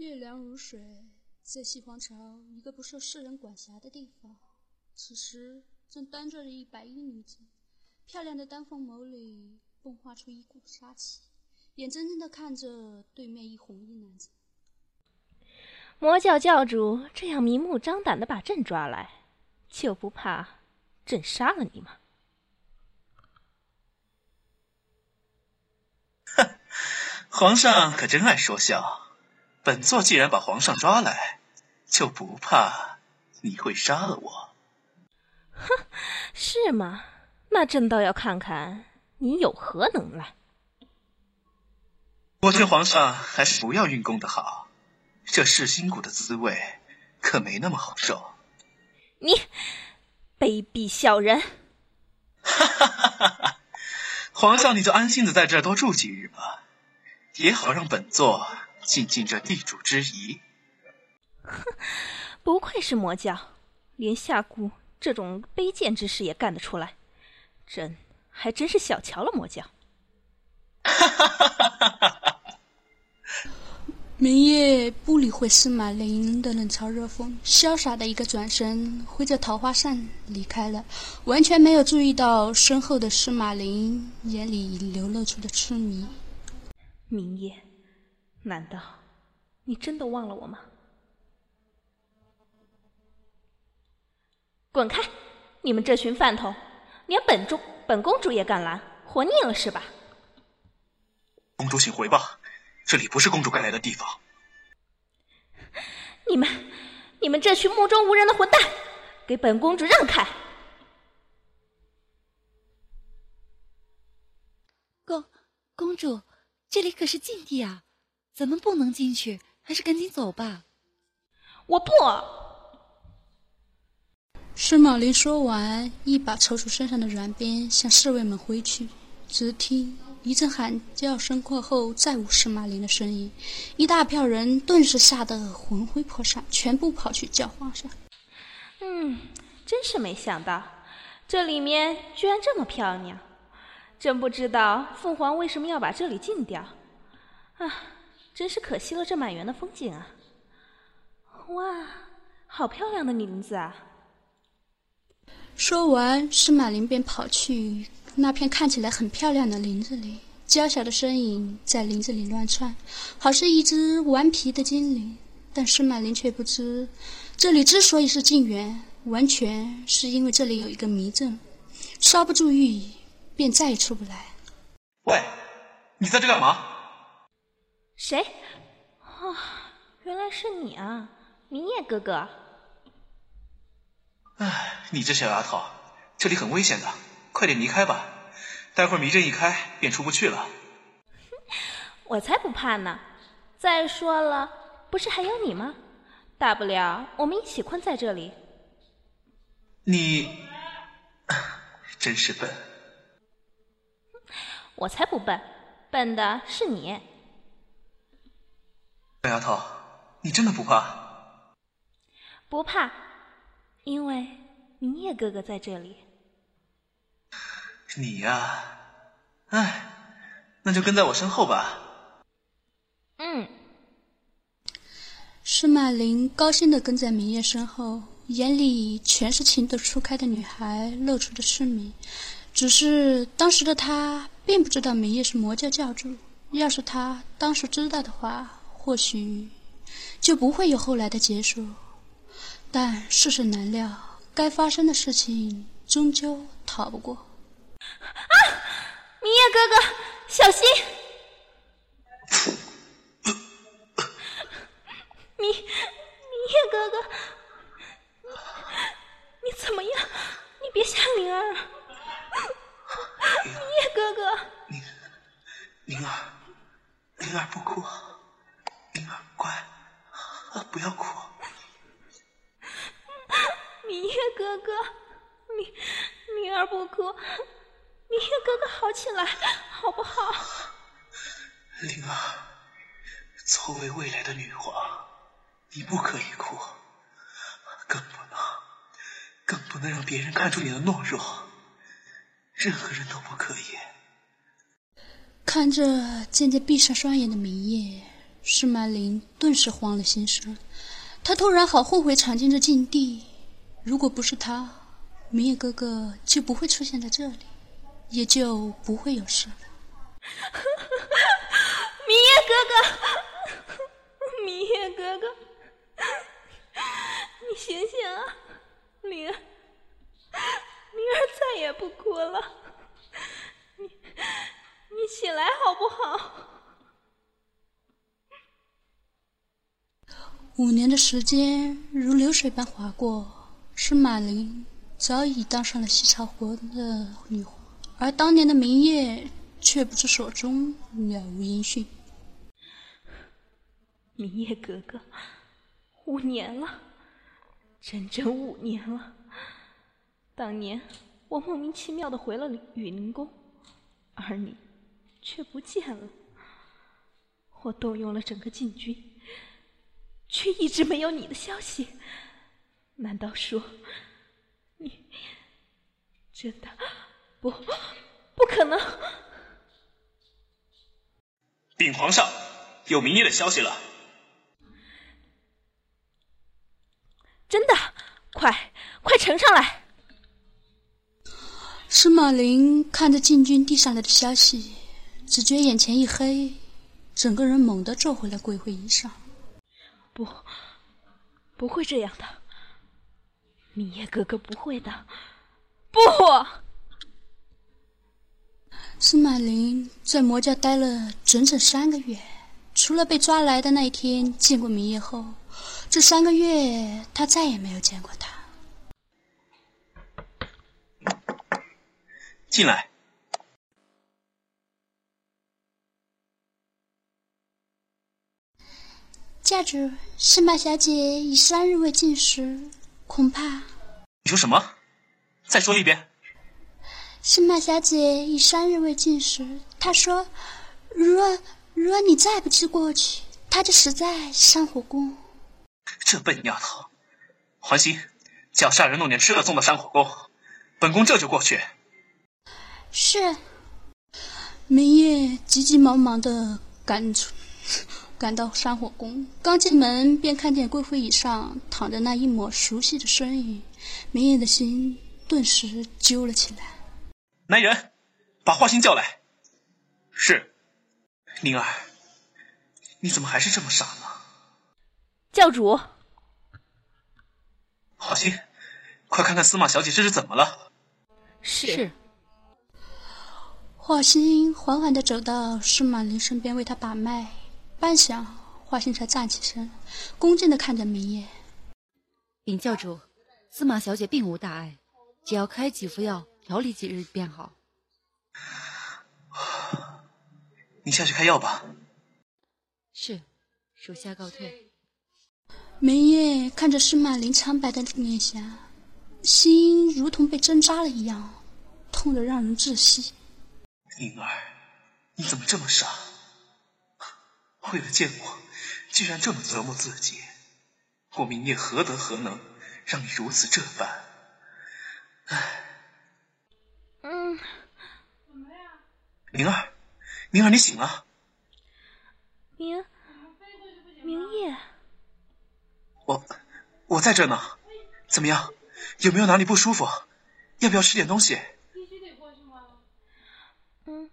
月亮如水，在西皇朝一个不受世人管辖的地方，此时正端坐着一白衣女子，漂亮的丹凤眸里迸发出一股杀气，眼睁睁地看着对面一红衣男子。魔教教主这样明目张胆的把朕抓来，就不怕朕杀了你吗？哼，皇上可真爱说笑。本座既然把皇上抓来，就不怕你会杀了我。哼，是吗？那朕倒要看看你有何能耐。我劝皇上还是不要运功的好，这噬心蛊的滋味可没那么好受。你卑鄙小人！哈哈哈哈哈！皇上，你就安心的在这儿多住几日吧，也好让本座。尽尽这地主之谊。哼，不愧是魔教，连下蛊这种卑贱之事也干得出来，朕还真是小瞧了魔教。哈哈哈哈哈哈！明夜不理会司马林的冷嘲热讽，潇洒的一个转身，挥着桃花扇离开了，完全没有注意到身后的司马林眼里流露出的痴迷。明夜。难道你真的忘了我吗？滚开！你们这群饭桶，连本主本公主也敢拦，活腻了是吧？公主，请回吧，这里不是公主该来的地方。你们，你们这群目中无人的混蛋，给本公主让开！公公主，这里可是禁地啊！咱们不能进去，还是赶紧走吧。我不。司马林说完，一把抽出身上的软鞭，向侍卫们挥去。只听一阵喊叫声过后，再无司马林的身影。一大票人顿时吓得魂飞魄散，全部跑去叫皇上。嗯，真是没想到，这里面居然这么漂亮。真不知道父皇为什么要把这里禁掉。啊。真是可惜了这满园的风景啊！哇，好漂亮的林子啊！说完，司马林便跑去那片看起来很漂亮的林子里，娇小的身影在林子里乱窜，好似一只顽皮的精灵。但司马林却不知，这里之所以是禁园，完全是因为这里有一个迷阵，稍不注意便再也出不来。喂，你在这干嘛？谁？啊，原来是你啊，明夜哥哥。哎，你这小丫头，这里很危险的，快点离开吧，待会儿迷阵一开便出不去了。我才不怕呢！再说了，不是还有你吗？大不了我们一起困在这里。你真是笨！我才不笨，笨的是你。小丫头，你真的不怕？不怕，因为明夜哥哥在这里。你呀，哎，那就跟在我身后吧。嗯。司马林高兴的跟在明夜身后，眼里全是情窦初开的女孩露出的痴迷。只是当时的他并不知道明夜是魔教教主，要是他当时知道的话。或许就不会有后来的结束，但世事难料，该发生的事情终究逃不过。啊！明夜哥哥，小心！明明夜哥哥，你怎么样？你别吓灵儿！明夜哥哥，灵灵儿，灵儿不哭。乖，不要哭。明月哥哥，明明儿不哭，明月哥哥好起来，好不好？灵儿，作为未来的女皇，你不可以哭，更不能，更不能让别人看出你的懦弱，任何人都不可以。看着渐渐闭上双眼的明夜。施曼林顿时慌了心神。他突然好后悔闯进这禁地，如果不是他，明夜哥哥就不会出现在这里，也就不会有事了。明夜哥哥，明夜哥哥，你醒醒啊！灵儿，灵儿再也不哭了，你你起来好不好？五年的时间如流水般划过，是马林早已当上了西朝国的女皇，而当年的明夜却不知所踪，了无音讯。明夜格格，五年了，整整五年了。当年我莫名其妙的回了雨林宫，而你却不见了。我动用了整个禁军。却一直没有你的消息，难道说你真的不不可能？禀皇上，有明夜的消息了。真的，快快呈上来！司马林看着禁军递上来的消息，只觉眼前一黑，整个人猛地坐回了贵妃椅上。不，不会这样的，明夜哥哥不会的，不！司马林在魔教待了整整三个月，除了被抓来的那一天见过明夜后，这三个月他再也没有见过他。进来。教主，司马小姐已三日未进食，恐怕……你说什么？再说一遍。司马小姐以三日未进食，她说：“如若如若你再不去过去，她就死在山火宫。”这笨丫头，还心，叫下人弄点吃的送到山火宫，本宫这就过去。是。明夜急急忙忙的赶出。赶到山火宫，刚进门便看见贵妃椅上躺着那一抹熟悉的身影，明夜的心顿时揪了起来。来人，把华歆叫来。是，灵儿，你怎么还是这么傻呢？教主，华歆，快看看司马小姐这是怎么了？是。华歆缓缓的走到司马林身边，为他把脉。半晌，华歆才站起身，恭敬的看着明夜。禀教主，司马小姐并无大碍，只要开几副药调理几日便好。你下去开药吧。是，属下告退。明夜看着司马林苍白的脸颊，心如同被针扎了一样，痛得让人窒息。灵儿，你怎么这么傻？为了见我，居然这么折磨自己，我明夜何德何能，让你如此这般？唉，嗯，怎么呀？明儿，明儿，你醒了。明，明夜，我，我在这呢。怎么样？有没有哪里不舒服？要不要吃点东西？必须得过去吗？嗯，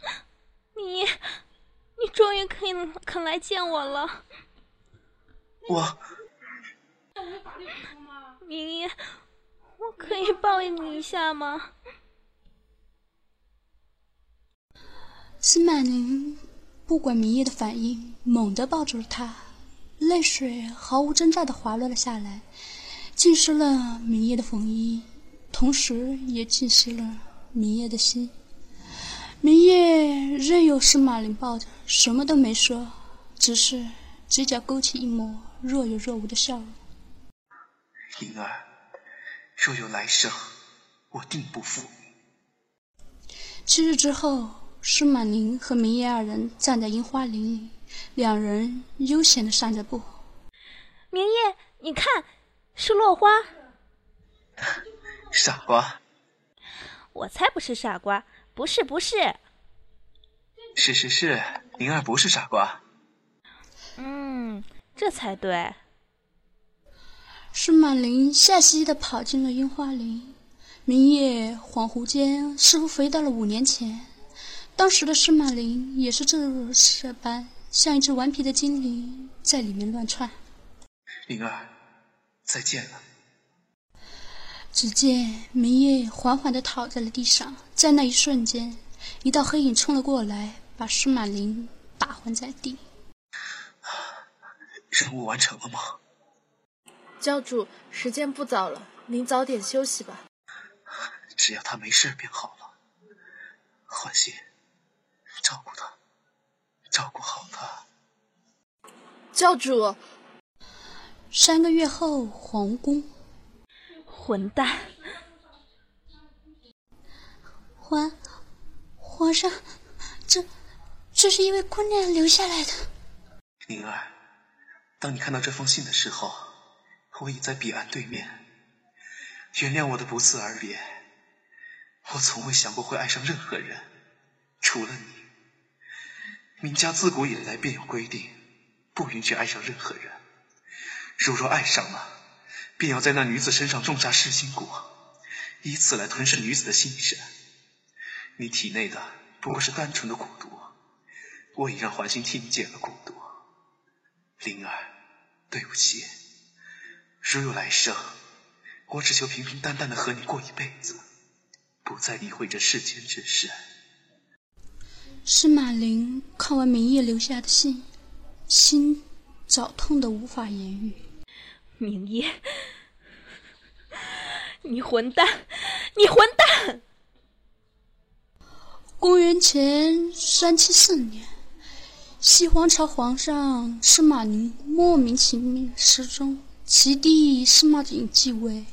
你。你终于可以肯来见我了，我。明夜，我可以抱你一下吗？司马宁不管明夜的反应，猛地抱住了他，泪水毫无征兆的滑落了下来，浸湿了明夜的风衣，同时也浸湿了明夜的心。明夜任由司马林抱着，什么都没说，只是嘴角勾起一抹若有若无的笑容。灵儿，若有来生，我定不负你。七日之后，司马林和明夜二人站在樱花林里，两人悠闲的散着步。明夜，你看，是落花。傻瓜。我才不是傻瓜。不是不是，是是是，灵儿不是傻瓜。嗯，这才对。司马林笑嘻嘻的跑进了樱花林，明夜恍惚间似乎回到了五年前。当时的司马林也是这这般，像一只顽皮的精灵在里面乱窜。灵儿，再见了。只见明夜缓缓的躺在了地上，在那一瞬间，一道黑影冲了过来，把司马林打昏在地。任务完成了吗？教主，时间不早了，您早点休息吧。只要他没事便好了。欢喜，照顾他，照顾好他。教主。三个月后，皇宫。混蛋！皇皇上，这这是一位姑娘留下来的。灵儿，当你看到这封信的时候，我已在彼岸对面。原谅我的不辞而别。我从未想过会爱上任何人，除了你。明家自古以来便有规定，不允许爱上任何人。如若爱上了，便要在那女子身上种下噬心果，以此来吞噬女子的心神。你体内的不过是单纯的蛊毒，我已让环心替你解了蛊毒。灵儿，对不起。如有来生，我只求平平淡淡的和你过一辈子，不再理会这世间之事。司马林看完明夜留下的信，心绞痛的无法言语。明夜，你混蛋！你混蛋！公元前三七四年，西皇朝皇上司马宁莫名其妙失踪，其弟司马景继位。